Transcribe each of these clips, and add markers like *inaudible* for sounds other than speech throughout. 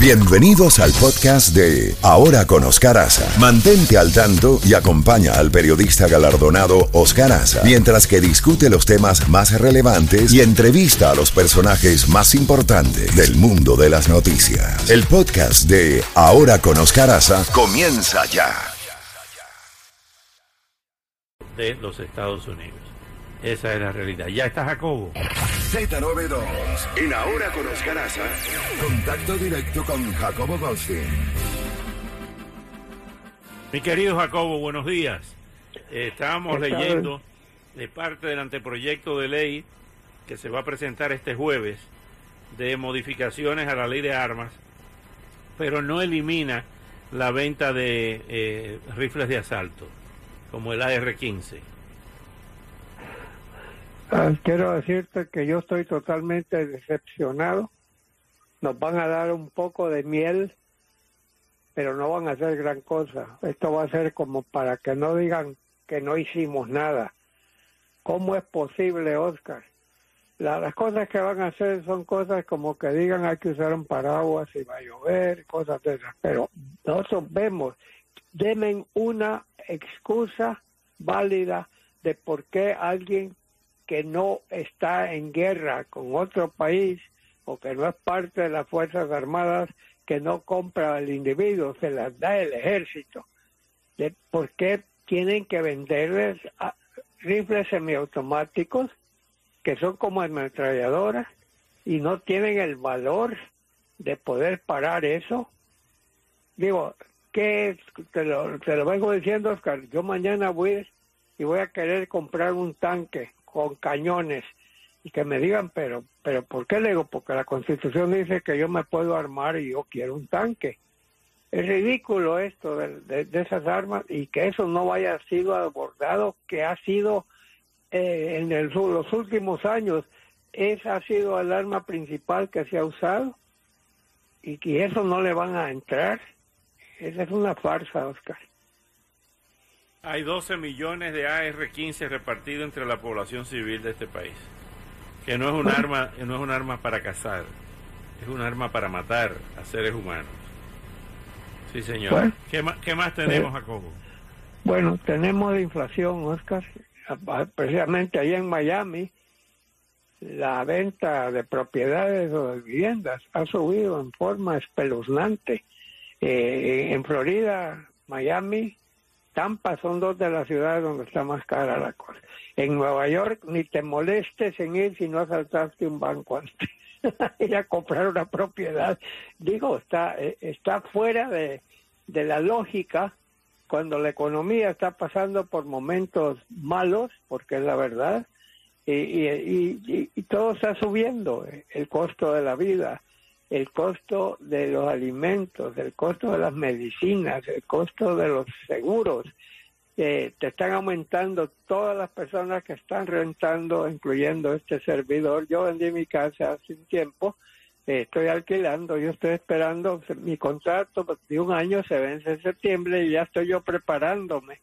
Bienvenidos al podcast de Ahora con Oscar Aza. Mantente al tanto y acompaña al periodista galardonado Oscar Aza mientras que discute los temas más relevantes y entrevista a los personajes más importantes del mundo de las noticias. El podcast de Ahora con Oscar Aza comienza ya. De los Estados Unidos. Esa es la realidad. Ya está Jacobo. Z92. En Ahora con Oscar Aza. Contacto directo con Jacobo Goldstein. Mi querido Jacobo, buenos días. Eh, estábamos leyendo de parte del anteproyecto de ley que se va a presentar este jueves de modificaciones a la ley de armas, pero no elimina la venta de eh, rifles de asalto, como el AR-15. Ah, quiero decirte que yo estoy totalmente decepcionado. Nos van a dar un poco de miel, pero no van a hacer gran cosa. Esto va a ser como para que no digan que no hicimos nada. ¿Cómo es posible, Oscar? las cosas que van a hacer son cosas como que digan hay que usar un paraguas si va a llover, cosas de esas. Pero nosotros vemos, denme una excusa válida de por qué alguien que no está en guerra con otro país o que no es parte de las Fuerzas Armadas, que no compra al individuo, se las da el ejército. ¿Por qué tienen que venderles rifles semiautomáticos que son como ametralladoras y no tienen el valor de poder parar eso? Digo, ¿qué te lo, te lo vengo diciendo, Oscar? Yo mañana voy y voy a querer comprar un tanque con cañones y que me digan, pero, pero ¿por qué le digo? Porque la Constitución dice que yo me puedo armar y yo quiero un tanque. Es ridículo esto de, esas armas y que eso no haya sido abordado, que ha sido eh, en el, los últimos años, esa ha sido el arma principal que se ha usado y que eso no le van a entrar. Esa es una farsa, Oscar. Hay 12 millones de AR-15 repartidos entre la población civil de este país. Que no es un arma, no es un arma para cazar, es un arma para matar a seres humanos. Sí, señor. ¿Qué, más, ¿Qué, más, tenemos, eh, Jacobo? Bueno, tenemos la inflación, Oscar. Precisamente allá en Miami, la venta de propiedades o de viviendas ha subido en forma espeluznante. Eh, en Florida, Miami, Tampa son dos de las ciudades donde está más cara la cosa. En Nueva York ni te molestes en ir si no asaltaste un banco antes. *laughs* ir a comprar una propiedad. Digo, está, eh, está fuera de, de la lógica cuando la economía está pasando por momentos malos, porque es la verdad, y, y, y, todo está subiendo, el costo de la vida, el costo de los alimentos, el costo de las medicinas, el costo de los seguros, eh, te están aumentando todas las personas que están rentando, incluyendo este servidor. Yo vendí mi casa hace un tiempo, eh, estoy alquilando, yo estoy esperando, mi contrato de un año se vence en septiembre y ya estoy yo preparándome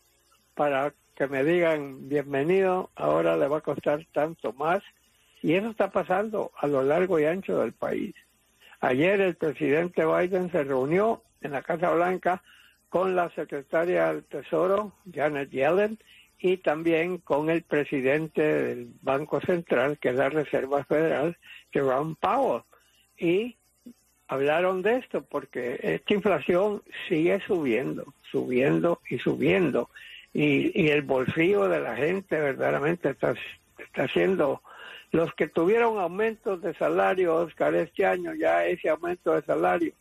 para que me digan bienvenido, ahora le va a costar tanto más. Y eso está pasando a lo largo y ancho del país. Ayer el presidente Biden se reunió en la Casa Blanca con la secretaria del Tesoro, Janet Yellen, y también con el presidente del Banco Central, que es la Reserva Federal, Jerome Powell. Y hablaron de esto porque esta inflación sigue subiendo, subiendo y subiendo. Y, el bolsillo de la gente verdaderamente está, está siendo los que tuvieron aumentos de salario, Oscar, este año ya ese aumento de salario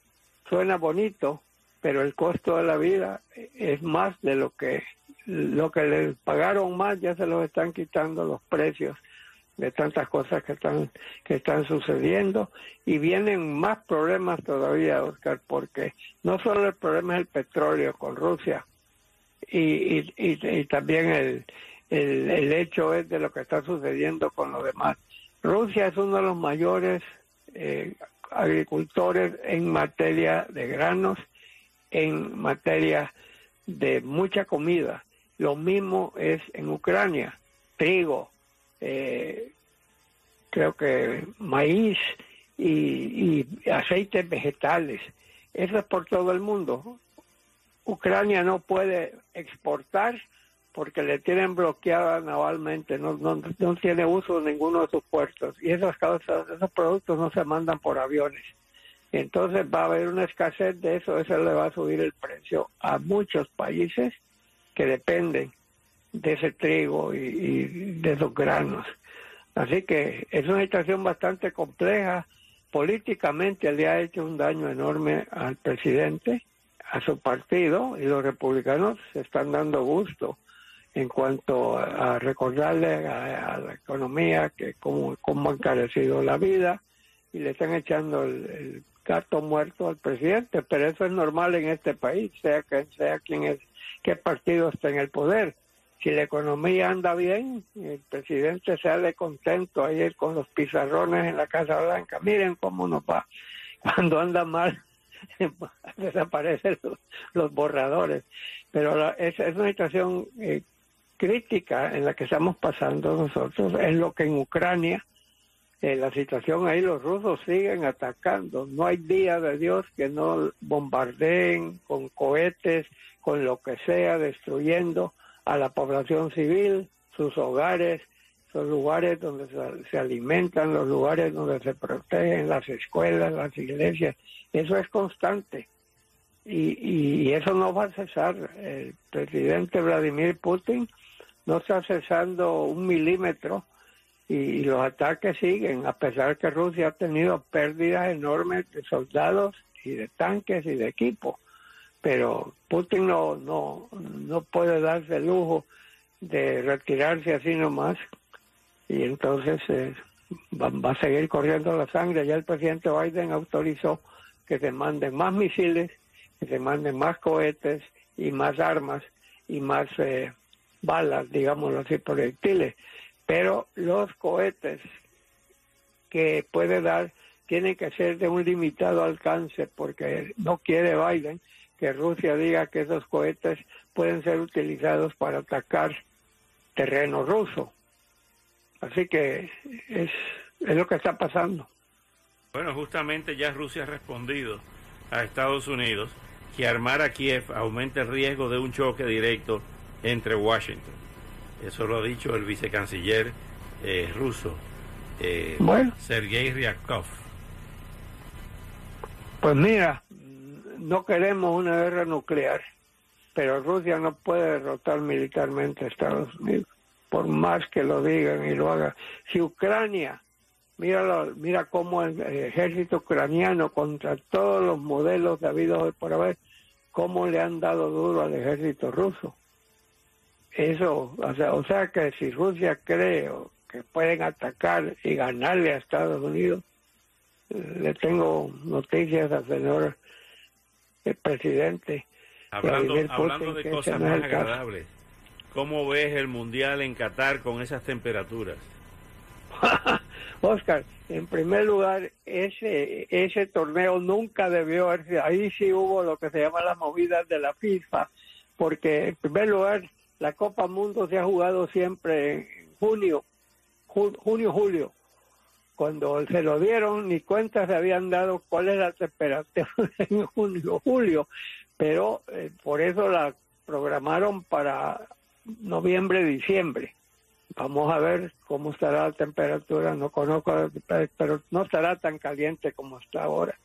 suena bonito, pero el costo de la vida es más de lo que lo que les pagaron más ya se los están quitando los precios de tantas cosas que están que están sucediendo y vienen más problemas todavía Oscar porque no solo el problema es el petróleo con Rusia y, y, y también el, el, hecho es de lo que está sucediendo con los demás. Rusia es uno de los mayores eh, agricultores en materia de granos, en materia de mucha comida. Lo mismo es en Ucrania, trigo, eh, creo que maíz y, aceites vegetales. Eso es por todo el mundo. Ucrania no puede exportar porque le tienen bloqueada navalmente, no, no, no tiene uso ninguno de sus puertos y esas causas, esos productos no se mandan por aviones. Entonces va a haber una escasez de eso, eso le va a subir el precio a muchos países que dependen de ese trigo y, de esos granos. Así que es una situación bastante compleja. Políticamente le ha hecho un daño enorme al presidente, a su partido, y los republicanos se están dando gusto en cuanto a, recordarle a, la economía que cómo, cómo ha encarecido la vida y le están echando el gato muerto al presidente, pero eso es normal en este país, sea que sea quien es, qué partido está en el poder. Si la economía anda bien, el presidente sale contento ayer con los pizarrones en la Casa Blanca. Miren cómo nos va. Cuando anda mal, *laughs* desaparecen los, borradores. Pero es, una situación eh, crítica en la que estamos pasando nosotros. Es lo que en Ucrania la situación ahí, los rusos siguen atacando. No hay día de Dios que no bombardeen con cohetes, con lo que sea, destruyendo a la población civil, sus hogares, los lugares donde se, alimentan, los lugares donde se protegen, las escuelas, las iglesias. Eso es constante. Y, y, eso no va a cesar. El presidente Vladimir Putin no está cesando un milímetro y, los ataques siguen, a pesar que Rusia ha tenido pérdidas enormes de soldados y de tanques y de equipo. Pero Putin no, no, no puede darse el lujo de retirarse así nomás y entonces eh, va, a seguir corriendo la sangre. Ya el presidente Biden autorizó que se manden más misiles, que se manden más cohetes y más armas y más eh, balas, digámoslo así, proyectiles pero los cohetes que puede dar tienen que ser de un limitado alcance porque no quiere Biden que Rusia diga que esos cohetes pueden ser utilizados para atacar terreno ruso. Así que es, es lo que está pasando. Bueno, justamente ya Rusia ha respondido a Estados Unidos que armar a Kiev aumenta el riesgo de un choque directo entre Washington eso lo ha dicho el vicecanciller eh, ruso, eh, Sergei Ryakov. Pues mira, no queremos una guerra nuclear, pero Rusia no puede derrotar militarmente a Estados Unidos, por más que lo digan y lo hagan. Si Ucrania, mira, mira cómo el ejército ucraniano contra todos los modelos de habido por haber, cómo le han dado duro al ejército ruso eso, o sea, o sea que si Rusia cree que pueden atacar y ganarle a Estados Unidos, le tengo noticias al señor el presidente. Hablando, hablando de cosas más agradables, ¿cómo ves el Mundial en Qatar con esas temperaturas? *laughs* Oscar, en primer lugar, ese, ese torneo nunca debió haber ahí sí hubo lo que se llama las movidas de la FIFA, porque en primer lugar la Copa Mundo se ha jugado siempre en junio, junio, julio. Cuando se lo dieron, ni cuenta se habían dado cuál es la temperatura *laughs* en junio, julio, pero eh, por eso la programaron para noviembre, diciembre. Vamos a ver cómo estará la temperatura, no conozco, pero no estará tan caliente como está ahora.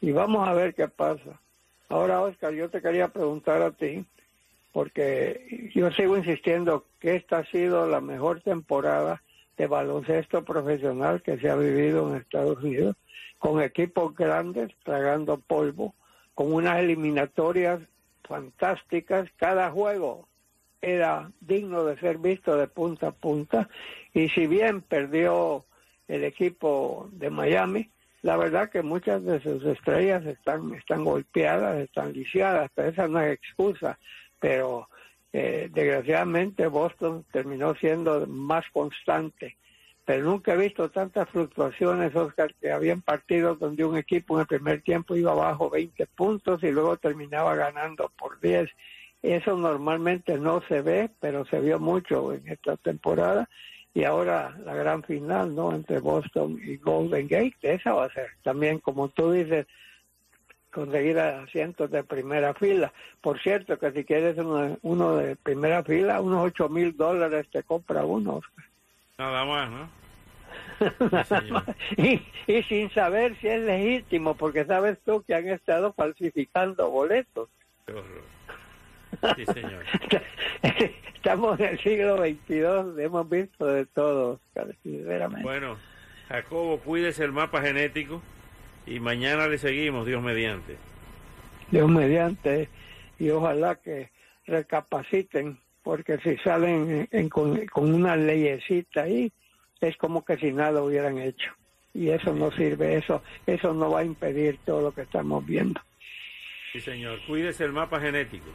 Y vamos a ver qué pasa. Ahora, Oscar, yo te quería preguntar a ti, porque yo sigo insistiendo que esta ha sido la mejor temporada de baloncesto profesional que se ha vivido en Estados Unidos, con equipos grandes tragando polvo, con unas eliminatorias fantásticas, cada juego era digno de ser visto de punta a punta, y si bien perdió el equipo de Miami, la verdad que muchas de sus estrellas están, están golpeadas, están lisiadas, pero esa no es excusa pero eh, desgraciadamente Boston terminó siendo más constante. Pero nunca he visto tantas fluctuaciones, Oscar, que habían partidos donde un equipo en el primer tiempo iba abajo 20 puntos y luego terminaba ganando por 10. Eso normalmente no se ve, pero se vio mucho en esta temporada. y ahora la gran final, ¿no? Entre Boston y Golden Gate, esa va a ser también, como tú dices, conseguir asientos de primera fila. Por cierto, que si quieres uno, de primera fila, unos ocho mil dólares te compra uno. Nada más, ¿no? y, y sin saber si es legítimo, porque sabes tú que han estado falsificando boletos. *laughs* Sí, señor. Estamos en el siglo XXII, hemos visto de todo, sinceramente. Bueno, Jacobo, cuídese el mapa genético y mañana le seguimos, Dios mediante. Dios mediante, y ojalá que recapaciten, porque si salen con, con una leyecita ahí, es como que si nada hubieran hecho. Y eso no sirve, eso, eso no va a impedir todo lo que estamos viendo. Sí, señor. Cuídese el mapa genético.